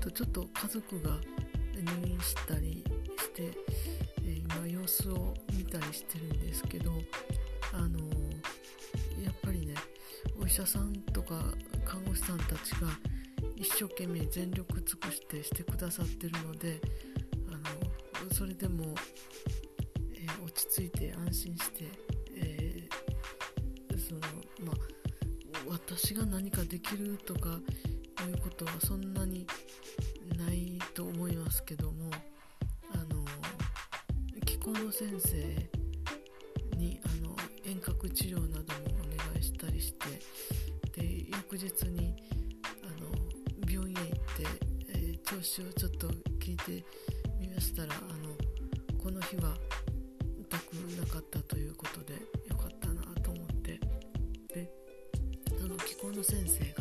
とちょっと家族が入院したりして、え今様子を見たりしてるんですけどあのやっぱりねお医者さんとか看護師さんたちが一生懸命全力尽くしてしてくださってるのであのそれでも、えー、落ち着いて安心して、えー、そのまあ、私が何かできるとかということはそんなにないと思いますけどもあの気候の先生にあの遠隔治療などもお願いしたりしてで翌日にあの病院へ行ってえ調子をちょっと聞いてみましたらあのこの日は痛くなかったということでよかったなと思ってでその気候の先生が、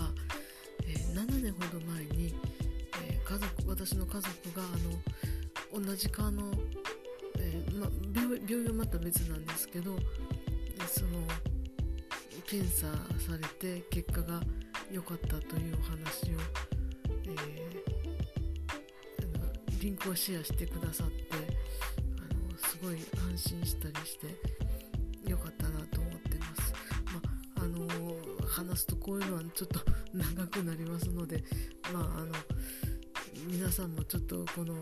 7年ほど前に、えー、家族私の家族があの同じ科の、えー、ま、病病院はまた別なんですけどその検査されて結果が良かったというお話を、えーリンクをシェアしてくださってあのすごい安心したりしてよかったなと思ってます。話すとこういうのはちょっと長くなりますので、まあ、あの皆さんもちょっとこの、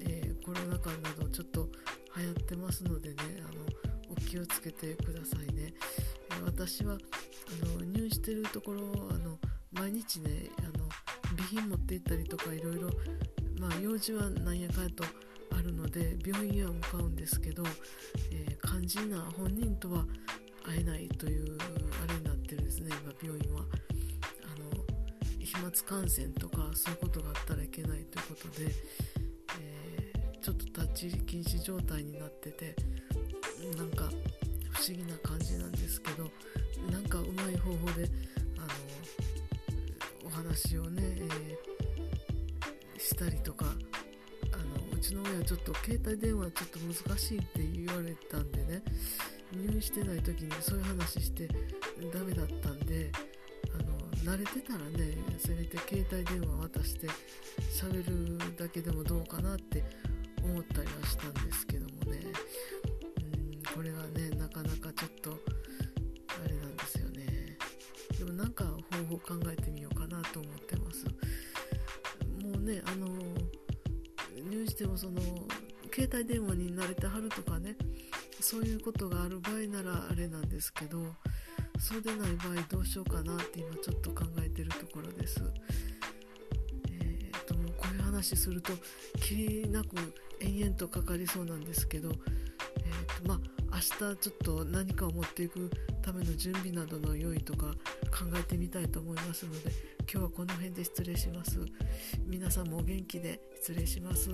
えー、コロナ禍などちょっと流行ってますのでねあのお気をつけてくださいね。私はあの入院してるところあの毎日ねあの備品持って行ったりとかいろいろ用事はなんやかやとあるので病院へは向かうんですけど、えー、肝心な本人とは会えないというあれになってるんですね今病院は。あの飛沫感染とかそういうことがあったらいけないということで、えー、ちょっと立ち入り禁止状態になっててなんか不思議な感じなんですけどなんかうまい方法であのお話をね、えー、したりとかあのうちの親はちょっと携帯電話ちょっと難しいって言われたんでね入院してない時にそういう話してダメだったんであの慣れてたらねせめて携帯電話渡して喋るだけでもどうかなって思ったりはしたんですけどもね。うんこれはねなかなかちょっとあれなんですよね。でもなんか方法考えてみようかなと思ってます。もうねあの入院してもその携帯電話に慣れてはるとかねそういうことがある場合ならあれなんですけどそうでない場合どうしようかなって今ちょっと考えてるところです。えー、ともうこういう話するときりなく延々とかかりそうなんですけど、えーとまあ、明日ちょっと何かを持っていくための準備などの用意とか考えてみたいと思いますので今日はこの辺で失礼します。皆さんもお元気で失礼します。